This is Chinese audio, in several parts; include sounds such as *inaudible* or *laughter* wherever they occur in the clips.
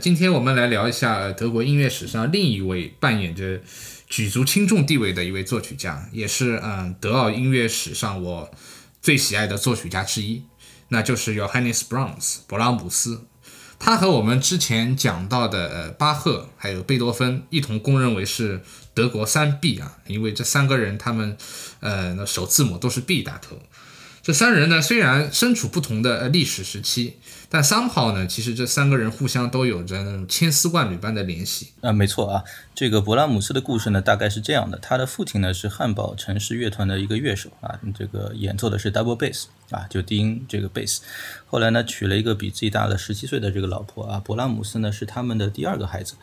今天我们来聊一下德国音乐史上另一位扮演着举足轻重地位的一位作曲家，也是嗯德奥音乐史上我最喜爱的作曲家之一，那就是 Johannes Brahms 勃拉姆斯。他和我们之前讲到的呃巴赫还有贝多芬一同公认为是德国三 B 啊，因为这三个人他们呃首字母都是 B 打头。这三人呢，虽然身处不同的历史时期，但 somehow 呢，其实这三个人互相都有着那种千丝万缕般的联系啊。没错啊，这个勃拉姆斯的故事呢，大概是这样的：他的父亲呢是汉堡城市乐团的一个乐手啊，这个演奏的是 double bass 啊，就低音这个 bass。后来呢，娶了一个比自己大了十七岁的这个老婆啊。勃拉姆斯呢是他们的第二个孩子。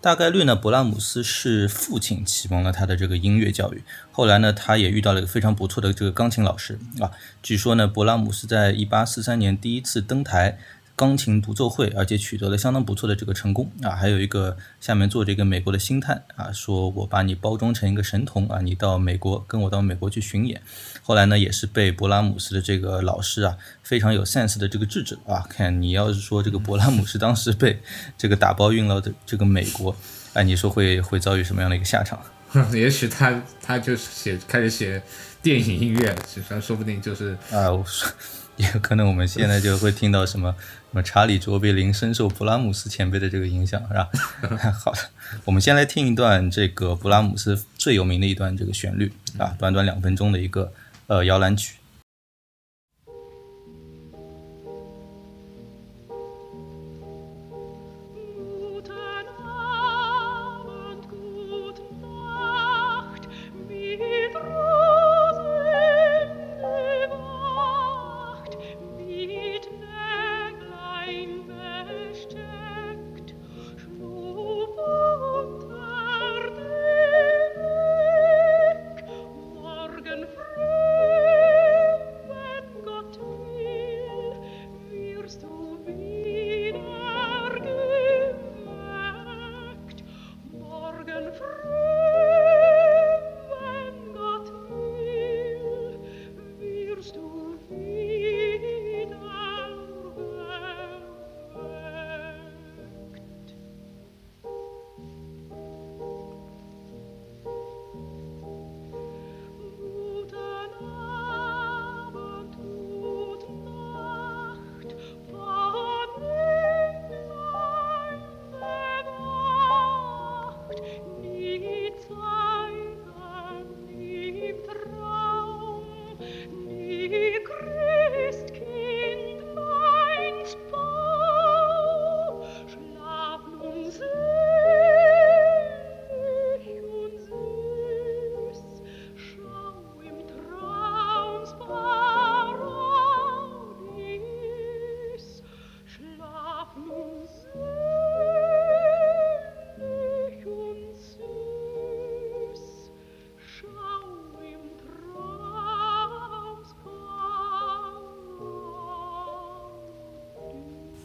大概率呢，勃拉姆斯是父亲启蒙了他的这个音乐教育。后来呢，他也遇到了一个非常不错的这个钢琴老师啊。据说呢，勃拉姆斯在一八四三年第一次登台。钢琴独奏会，而且取得了相当不错的这个成功啊！还有一个下面做这个美国的星探啊，说我把你包装成一个神童啊，你到美国跟我到美国去巡演。后来呢，也是被勃拉姆斯的这个老师啊，非常有 sense 的这个制止啊。看你要是说这个勃拉姆斯当时被这个打包运到的这个美国，哎，你说会会遭遇什么样的一个下场？*laughs* 也许他他就是写开始写电影音乐，实际上说不定就是啊，也有可能我们现在就会听到什么。查理·卓别林深受布拉姆斯前辈的这个影响，是吧？*laughs* 好的，我们先来听一段这个布拉姆斯最有名的一段这个旋律啊，短短两分钟的一个呃摇篮曲。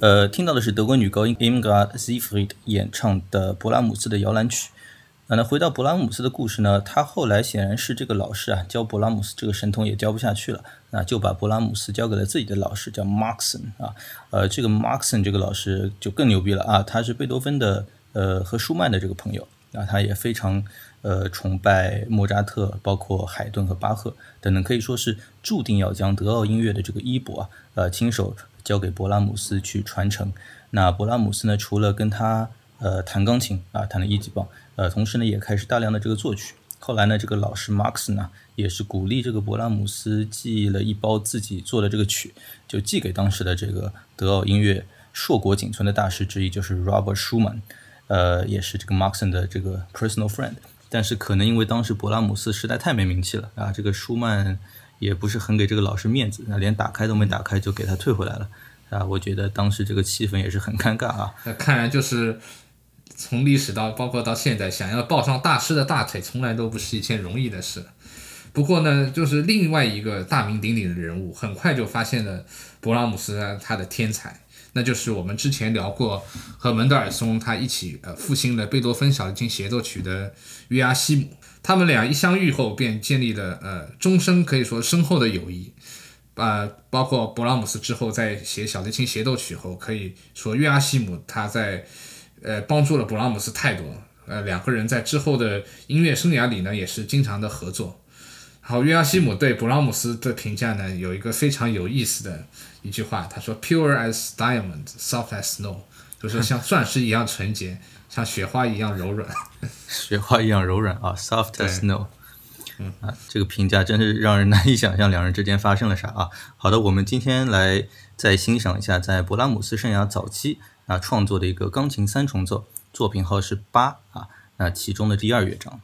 呃，听到的是德国女高音 Imgard s i e f r i e d 演唱的勃拉姆斯的摇篮曲。那回到勃拉姆斯的故事呢，他后来显然是这个老师啊，教勃拉姆斯这个神童也教不下去了，那就把勃拉姆斯交给了自己的老师，叫 Maxon 啊。呃，这个 Maxon 这个老师就更牛逼了啊，他是贝多芬的呃和舒曼的这个朋友啊，他也非常呃崇拜莫扎特，包括海顿和巴赫等等，可以说是注定要将德奥音乐的这个衣钵啊，呃亲手。交给勃拉姆斯去传承。那勃拉姆斯呢？除了跟他呃弹钢琴啊，弹了一级棒，呃，同时呢也开始大量的这个作曲。后来呢，这个老师 Max 呢，也是鼓励这个勃拉姆斯寄了一包自己做的这个曲，就寄给当时的这个德奥音乐硕果仅存的大师之一，就是 Robert Schumann，呃，也是这个 Max 的这个 personal friend。但是可能因为当时勃拉姆斯实在太没名气了啊，这个舒曼也不是很给这个老师面子，那连打开都没打开就给他退回来了啊。我觉得当时这个气氛也是很尴尬啊。那看来就是从历史到包括到现在，想要抱上大师的大腿，从来都不是一件容易的事。不过呢，就是另外一个大名鼎鼎的人物，很快就发现了勃拉姆斯他的天才。那就是我们之前聊过和门德尔松他一起呃复兴了贝多芬小提琴协奏曲的约阿希姆，他们俩一相遇后便建立了呃终生可以说深厚的友谊，啊，包括勃拉姆斯之后在写小提琴协奏曲后，可以说约阿希姆他在呃帮助了勃拉姆斯太多，呃两个人在之后的音乐生涯里呢也是经常的合作。好，约阿希姆对勃拉姆斯的评价呢有一个非常有意思的。一句话，他说：“Pure as diamond, soft as snow，就是像钻石一样纯洁，像雪花一样柔软。*laughs* 雪花一样柔软啊，soft as snow。嗯啊，这个评价真是让人难以想象两人之间发生了啥啊。好的，我们今天来再欣赏一下在勃拉姆斯生涯早期啊创作的一个钢琴三重奏，作品号是八啊，那其中的第二乐章。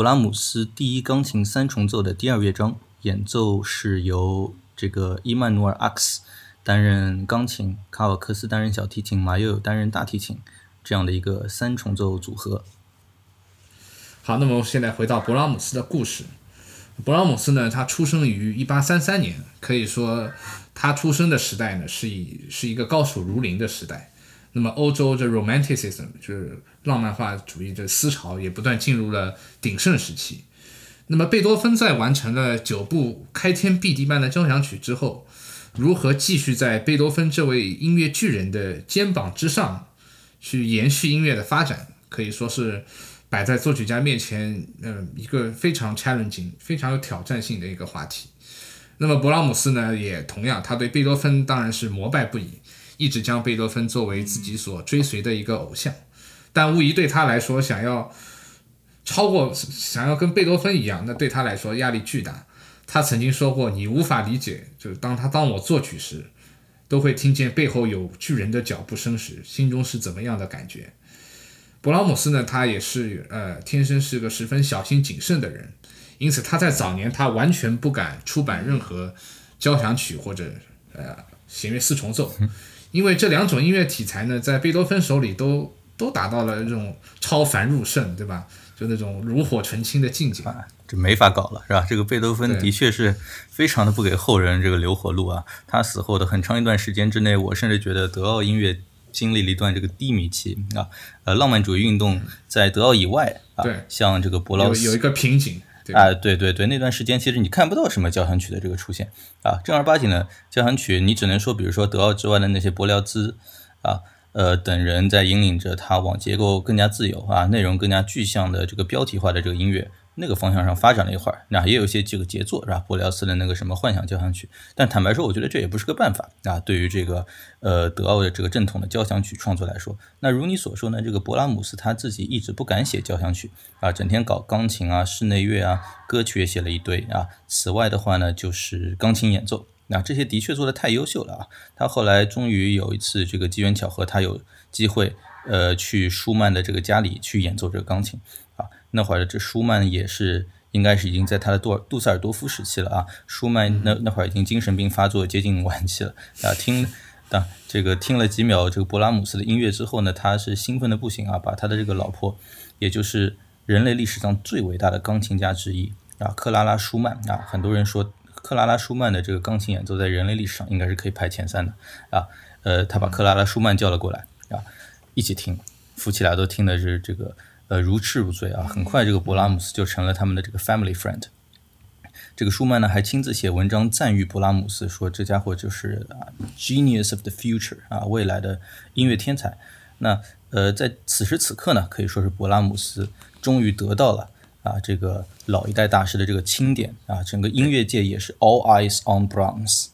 勃拉姆斯第一钢琴三重奏的第二乐章，演奏是由这个伊曼努尔·阿克斯担任钢琴，卡瓦克斯担任小提琴，马友友担任大提琴这样的一个三重奏组合。好，那么我们现在回到勃拉姆斯的故事。勃拉姆斯呢，他出生于一八三三年，可以说他出生的时代呢，是以是一个高手如林的时代。那么欧洲这 Romanticism 就是浪漫化主义这思潮也不断进入了鼎盛时期。那么贝多芬在完成了九部开天辟地般的交响曲之后，如何继续在贝多芬这位音乐巨人的肩膀之上去延续音乐的发展，可以说是。摆在作曲家面前，嗯，一个非常 challenging、非常有挑战性的一个话题。那么勃拉姆斯呢，也同样，他对贝多芬当然是膜拜不已，一直将贝多芬作为自己所追随的一个偶像。但无疑对他来说，想要超过、想要跟贝多芬一样，那对他来说压力巨大。他曾经说过：“你无法理解，就是当他当我作曲时，都会听见背后有巨人的脚步声时，心中是怎么样的感觉。”勃拉姆斯呢，他也是呃，天生是个十分小心谨慎的人，因此他在早年他完全不敢出版任何交响曲或者呃弦乐四重奏，因为这两种音乐题材呢，在贝多芬手里都都达到了这种超凡入圣，对吧？就那种炉火纯青的境界，这没法搞了，是吧？这个贝多芬的确是非常的不给后人这个留活路啊。他死后的很长一段时间之内，我甚至觉得德奥音乐。经历了一段这个低迷期啊，呃，浪漫主义运动在德奥以外啊，像这个博劳斯有一个瓶颈啊，对对对，那段时间其实你看不到什么交响曲的这个出现啊，正儿八经的交响曲，你只能说，比如说德奥之外的那些伯辽兹啊，呃等人在引领着他往结构更加自由啊，内容更加具象的这个标题化的这个音乐。那个方向上发展了一会儿，那也有一些这个杰作是吧？柏辽斯的那个什么幻想交响曲，但坦白说，我觉得这也不是个办法啊。对于这个呃德奥的这个正统的交响曲创作来说，那如你所说呢，这个勃拉姆斯他自己一直不敢写交响曲啊，整天搞钢琴啊、室内乐啊，歌曲也写了一堆啊。此外的话呢，就是钢琴演奏，那这些的确做的太优秀了啊。他后来终于有一次这个机缘巧合，他有机会呃去舒曼的这个家里去演奏这个钢琴。那会儿的这舒曼也是，应该是已经在他的杜尔杜塞尔多夫时期了啊。舒曼那那会儿已经精神病发作，接近晚期了啊。听，啊这个听了几秒这个勃拉姆斯的音乐之后呢，他是兴奋的不行啊，把他的这个老婆，也就是人类历史上最伟大的钢琴家之一啊，克拉拉舒曼啊，很多人说克拉拉舒曼的这个钢琴演奏在人类历史上应该是可以排前三的啊。呃，他把克拉拉舒曼叫了过来啊，一起听，夫妻俩都听的是这个。呃，如痴如醉啊！很快，这个勃拉姆斯就成了他们的这个 family friend。这个舒曼呢，还亲自写文章赞誉勃拉姆斯，说这家伙就是啊，genius of the future 啊，未来的音乐天才。那呃，在此时此刻呢，可以说是勃拉姆斯终于得到了啊，这个老一代大师的这个钦点啊，整个音乐界也是 all eyes on Brahms。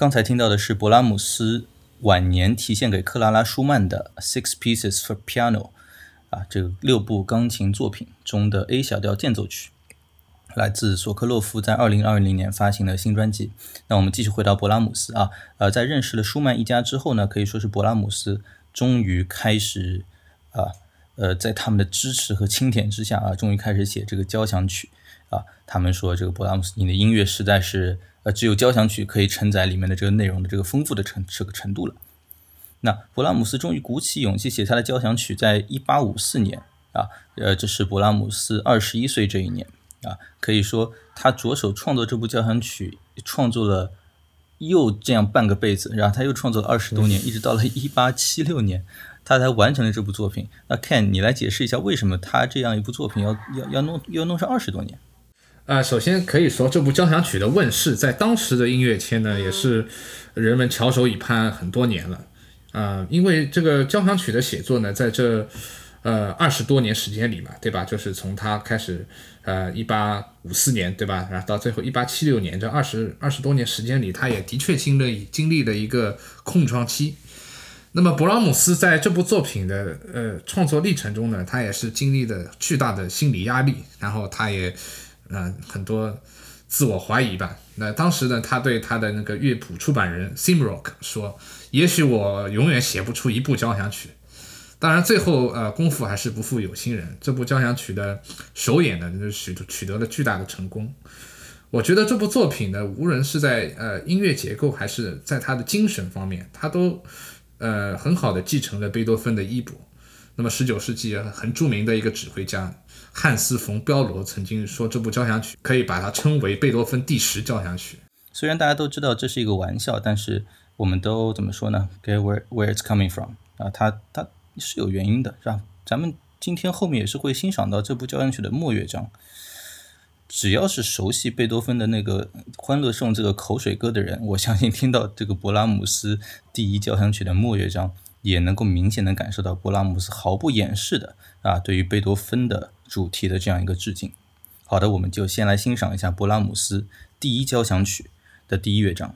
刚才听到的是勃拉姆斯晚年题献给克拉拉·舒曼的《Six Pieces for Piano》啊，这个六部钢琴作品中的 A 小调间奏曲，来自索科洛夫在二零二零年发行的新专辑。那我们继续回到勃拉姆斯啊，呃，在认识了舒曼一家之后呢，可以说是勃拉姆斯终于开始啊，呃，在他们的支持和钦点之下啊，终于开始写这个交响曲啊。他们说这个勃拉姆斯，你的音乐实在是。呃，只有交响曲可以承载里面的这个内容的这个丰富的程这个程度了。那勃拉姆斯终于鼓起勇气写他的交响曲，在一八五四年啊，呃，这是勃拉姆斯二十一岁这一年啊，可以说他着手创作这部交响曲，创作了又这样半个辈子，然后他又创作了二十多年，一直到了一八七六年，他才完成了这部作品。那 Ken，你来解释一下为什么他这样一部作品要要要弄要弄上二十多年？啊，首先可以说这部交响曲的问世，在当时的音乐圈呢，也是人们翘首以盼很多年了。啊，因为这个交响曲的写作呢，在这呃二十多年时间里嘛，对吧？就是从它开始，呃，一八五四年，对吧？然后到最后一八七六年，这二十二十多年时间里，他也的确经历经历了一个空窗期。那么，勃拉姆斯在这部作品的呃创作历程中呢，他也是经历了巨大的心理压力，然后他也。嗯，很多自我怀疑吧。那当时呢，他对他的那个乐谱出版人 Simrock 说：“也许我永远写不出一部交响曲。”当然，最后呃，功夫还是不负有心人，这部交响曲的首演呢，就取取得了巨大的成功。我觉得这部作品呢，无论是在呃音乐结构，还是在他的精神方面，他都呃很好的继承了贝多芬的衣钵。那么，十九世纪很著名的一个指挥家。汉斯·冯·彪罗曾经说，这部交响曲可以把它称为贝多芬第十交响曲。虽然大家都知道这是一个玩笑，但是我们都怎么说呢？Get where where it's coming from 啊，它它是有原因的，是吧？咱们今天后面也是会欣赏到这部交响曲的末乐章。只要是熟悉贝多芬的那个《欢乐颂》这个口水歌的人，我相信听到这个勃拉姆斯第一交响曲的末乐章。也能够明显的感受到勃拉姆斯毫不掩饰的啊，对于贝多芬的主题的这样一个致敬。好的，我们就先来欣赏一下勃拉姆斯第一交响曲的第一乐章。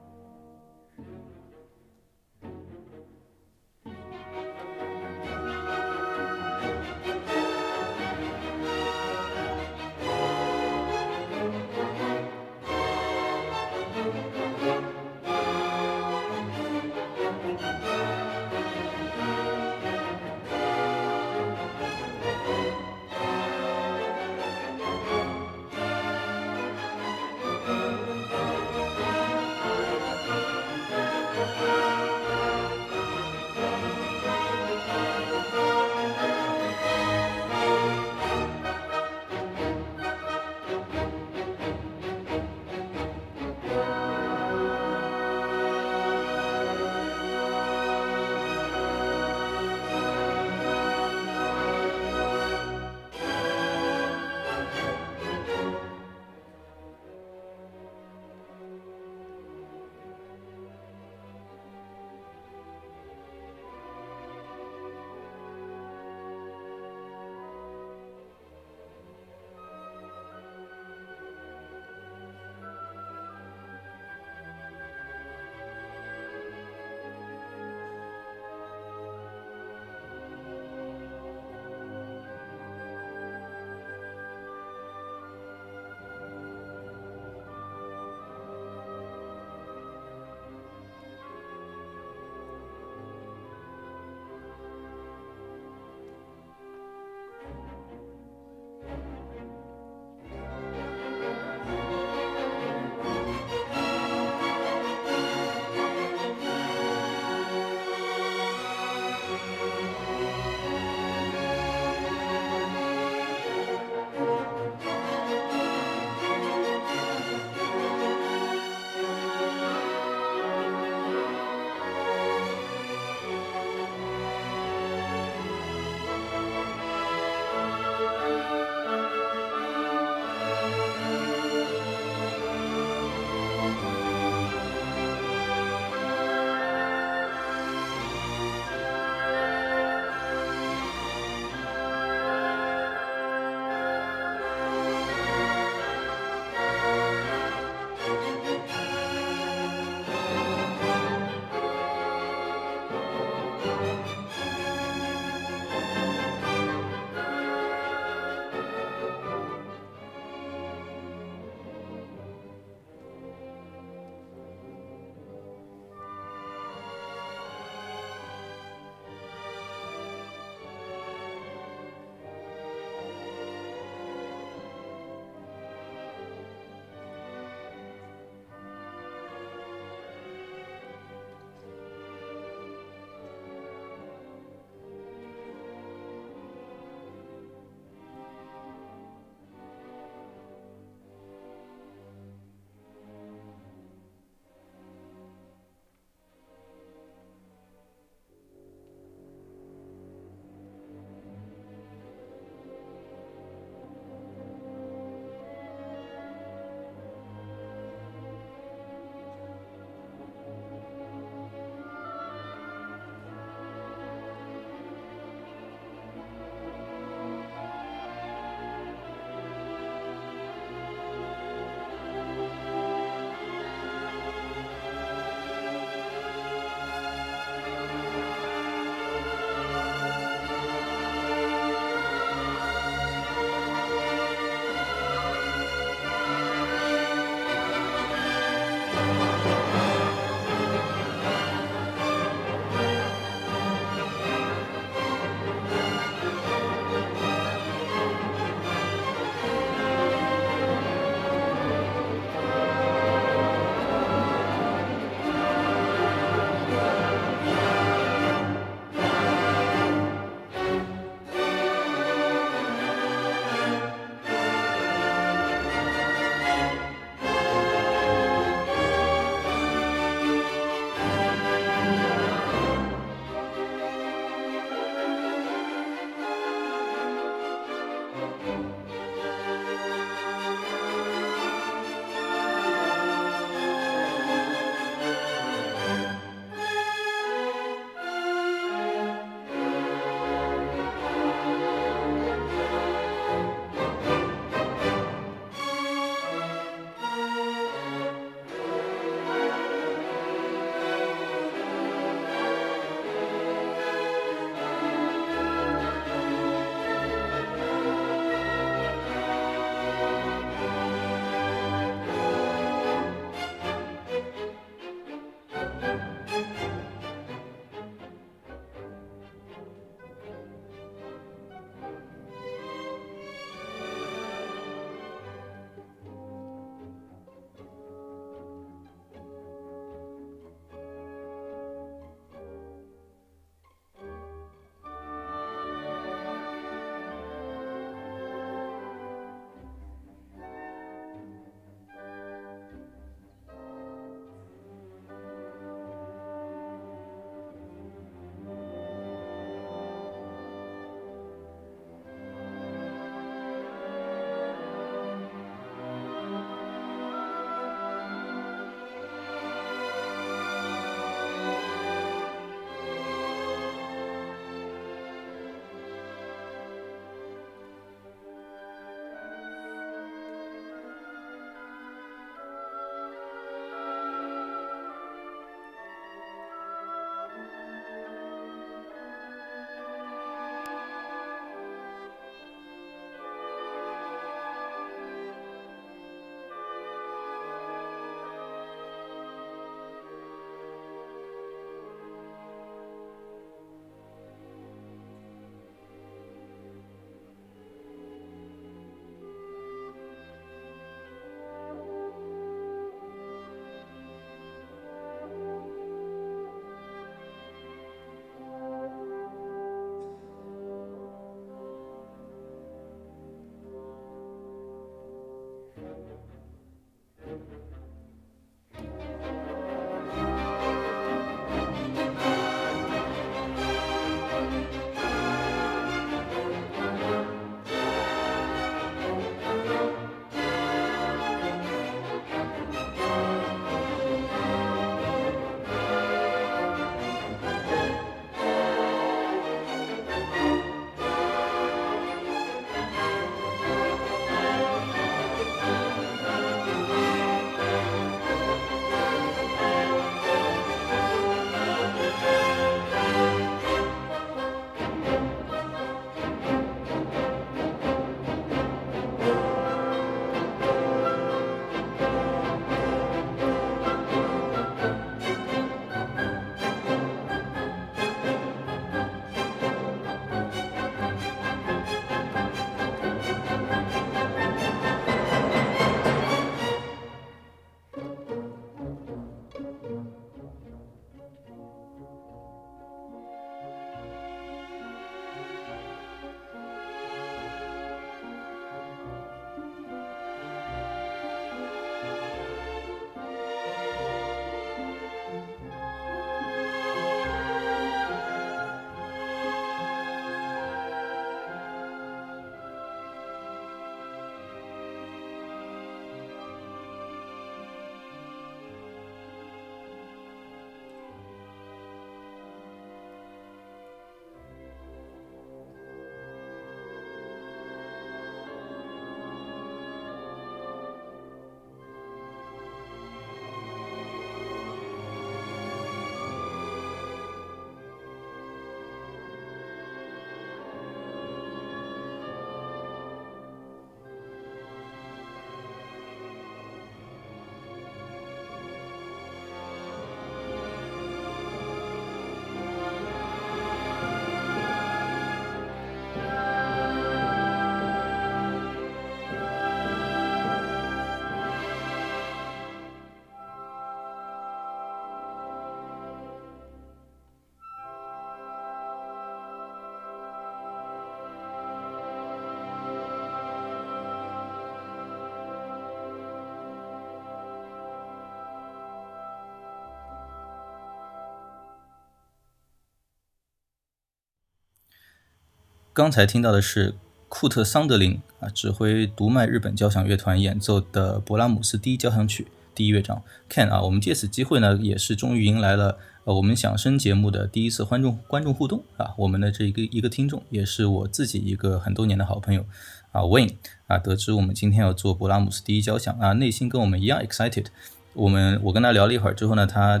刚才听到的是库特·桑德林啊指挥独麦日本交响乐团演奏的勃拉姆斯第一交响曲第一乐章。Ken 啊，我们借此机会呢，也是终于迎来了呃我们响声节目的第一次观众观众互动啊。我们的这一个一个听众，也是我自己一个很多年的好朋友啊，Wayne 啊，得知我们今天要做勃拉姆斯第一交响啊，内心跟我们一样 excited。我们我跟他聊了一会儿之后呢，他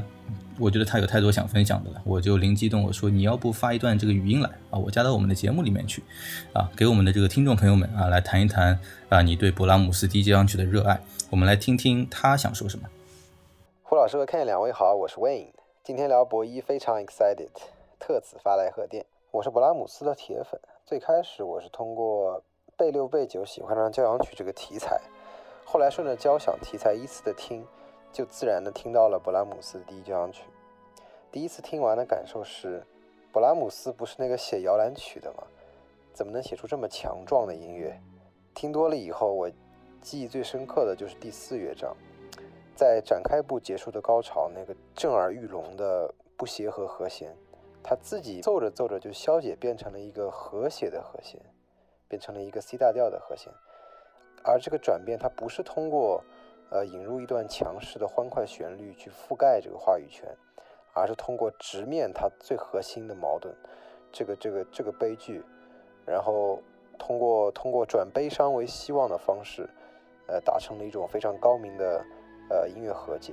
我觉得他有太多想分享的了，我就灵机一动，我说你要不发一段这个语音来啊，我加到我们的节目里面去啊，给我们的这个听众朋友们啊来谈一谈啊你对勃拉姆斯第一交响曲的热爱，我们来听听他想说什么。胡老师和 Ken 两位好，我是 Wayne，今天聊博一非常 excited，特此发来贺电。我是勃拉姆斯的铁粉，最开始我是通过贝六贝九喜欢上交响曲这个题材，后来顺着交响题材依次的听。就自然的听到了勃拉姆斯的第一交响曲。第一次听完的感受是，勃拉姆斯不是那个写摇篮曲的吗？怎么能写出这么强壮的音乐？听多了以后，我记忆最深刻的就是第四乐章，在展开部结束的高潮，那个震耳欲聋的不协和和弦，他自己奏着奏着就消解变成了一个和谐的和弦，变成了一个 C 大调的和弦。而这个转变，它不是通过。呃，引入一段强势的欢快旋律去覆盖这个话语权，而是通过直面它最核心的矛盾，这个这个这个悲剧，然后通过通过转悲伤为希望的方式，呃，达成了一种非常高明的呃音乐和解。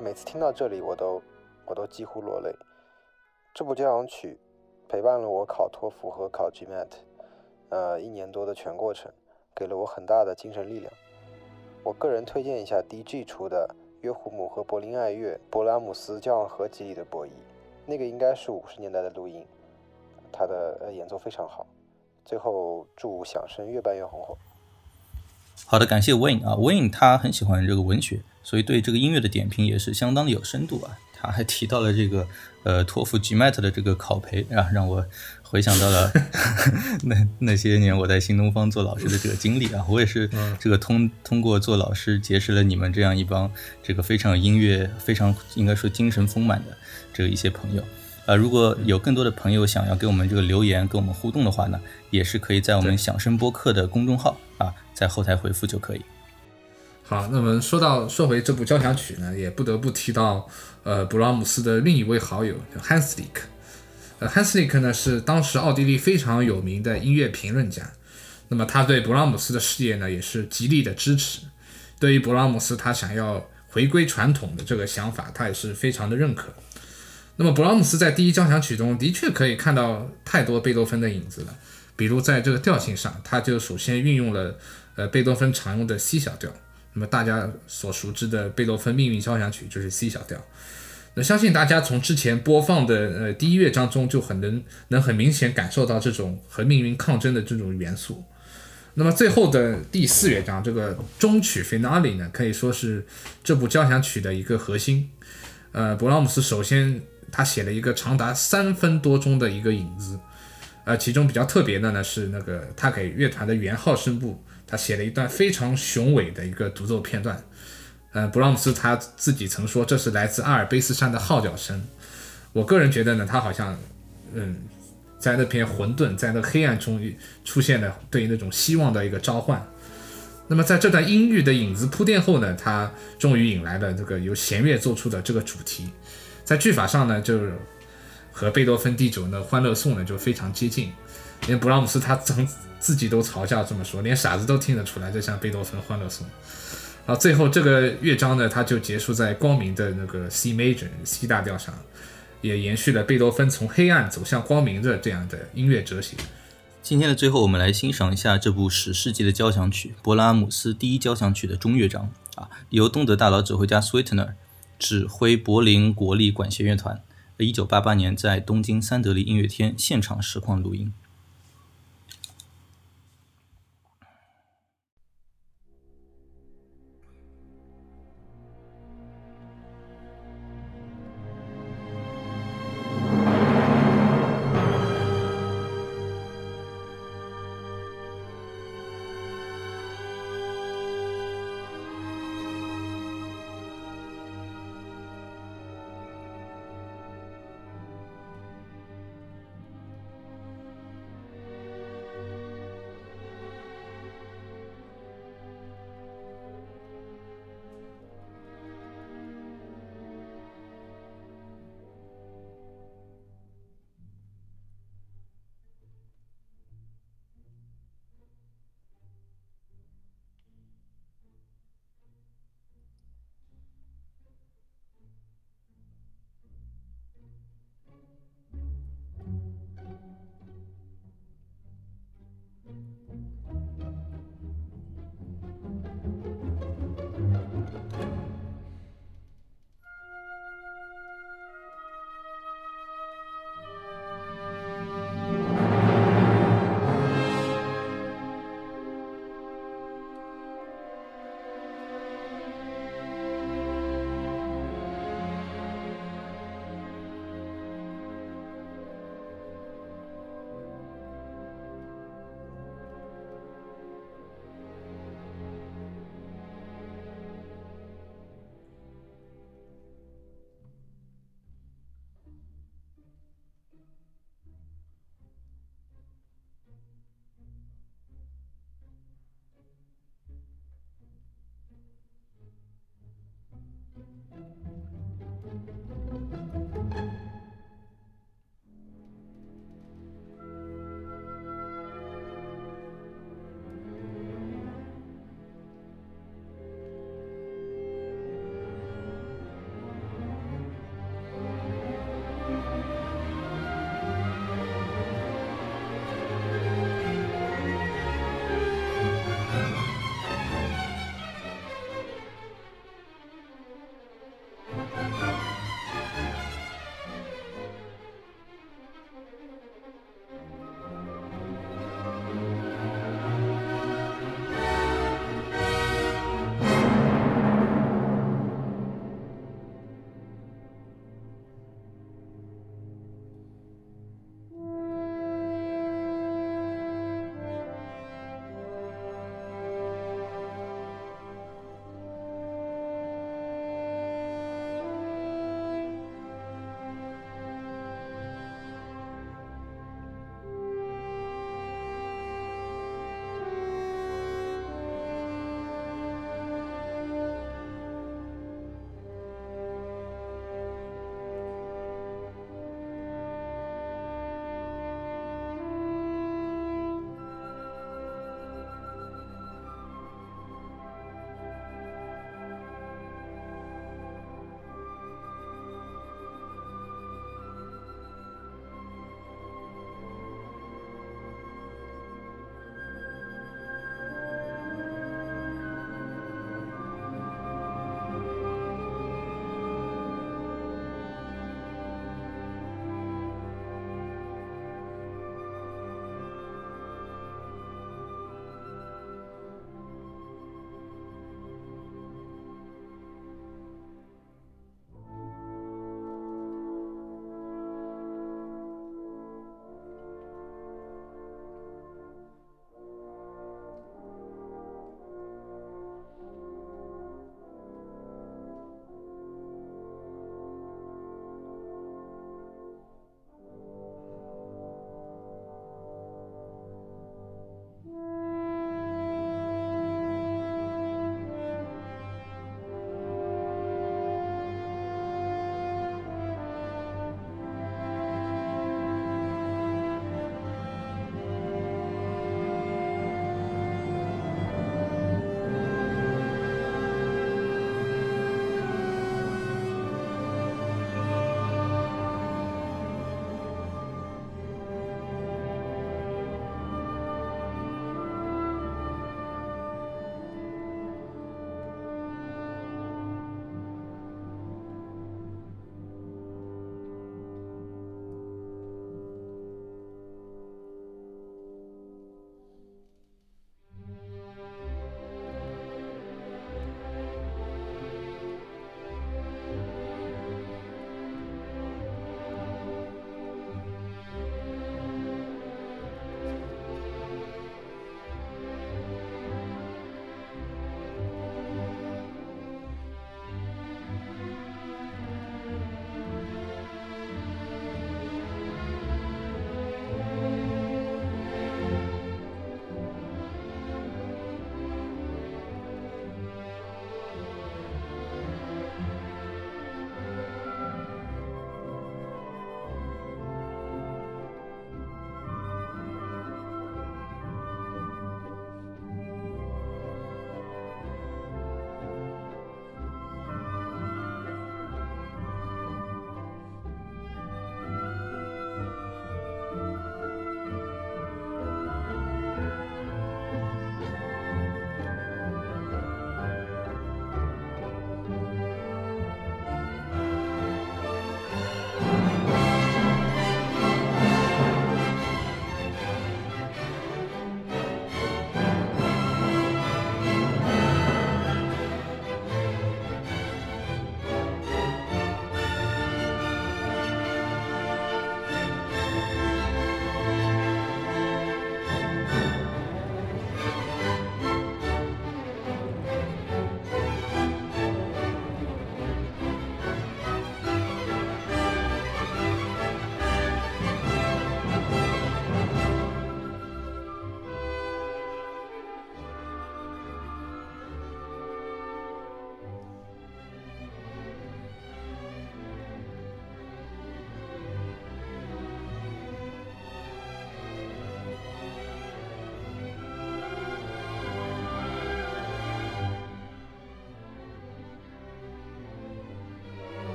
每次听到这里，我都我都几乎落泪。这部交响曲陪伴了我考托福和考 GMAT，呃，一年多的全过程，给了我很大的精神力量。我个人推荐一下 DG 出的约胡姆和柏林爱乐勃拉姆斯交响合集里的博弈，那个应该是五十年代的录音，他的演奏非常好。最后祝响声越办越红火。好的，感谢 Wayne 啊，Wayne 他很喜欢这个文学，所以对这个音乐的点评也是相当的有深度啊。他还提到了这个呃托福 GMAT 的这个考培啊，让我。回想到了 *laughs* 那那些年我在新东方做老师的这个经历啊，我也是这个通通过做老师结识了你们这样一帮这个非常音乐非常应该说精神丰满的这个一些朋友啊。如果有更多的朋友想要给我们这个留言跟我们互动的话呢，也是可以在我们响声播客的公众号啊，在后台回复就可以。好，那么说到说回这部交响曲呢，也不得不提到呃布拉姆斯的另一位好友叫 Hanslick。呃，h a n s l i k 呢是当时奥地利非常有名的音乐评论家，那么他对勃拉姆斯的事业呢也是极力的支持，对于勃拉姆斯他想要回归传统的这个想法，他也是非常的认可。那么勃拉姆斯在第一交响曲中的确可以看到太多贝多芬的影子了，比如在这个调性上，他就首先运用了呃贝多芬常用的 C 小调，那么大家所熟知的贝多芬命运交响曲就是 C 小调。那相信大家从之前播放的呃第一乐章中就很能能很明显感受到这种和命运抗争的这种元素。那么最后的第四乐章这个终曲 finale 呢，可以说是这部交响曲的一个核心。呃，勃拉姆斯首先他写了一个长达三分多钟的一个影子，呃，其中比较特别的呢是那个他给乐团的圆号声部，他写了一段非常雄伟的一个独奏片段。呃，布拉姆斯他自己曾说这是来自阿尔卑斯山的号角声。我个人觉得呢，他好像，嗯，在那片混沌、在那黑暗中出现了对那种希望的一个召唤。那么在这段阴郁的影子铺垫后呢，他终于引来了这个由弦乐做出的这个主题。在句法上呢，就是和贝多芬第九的《欢乐颂》呢就非常接近。连布拉姆斯他曾自己都嘲笑这么说，连傻子都听得出来，这像贝多芬《欢乐颂》。然后最后这个乐章呢，它就结束在光明的那个 C major C 大调上，也延续了贝多芬从黑暗走向光明的这样的音乐哲学。今天的最后，我们来欣赏一下这部史诗级的交响曲——勃拉姆斯第一交响曲的中乐章啊，由东德大佬指挥家 Sweetner 指挥柏林国立管弦乐团，一九八八年在东京三得利音乐厅现场实况录音。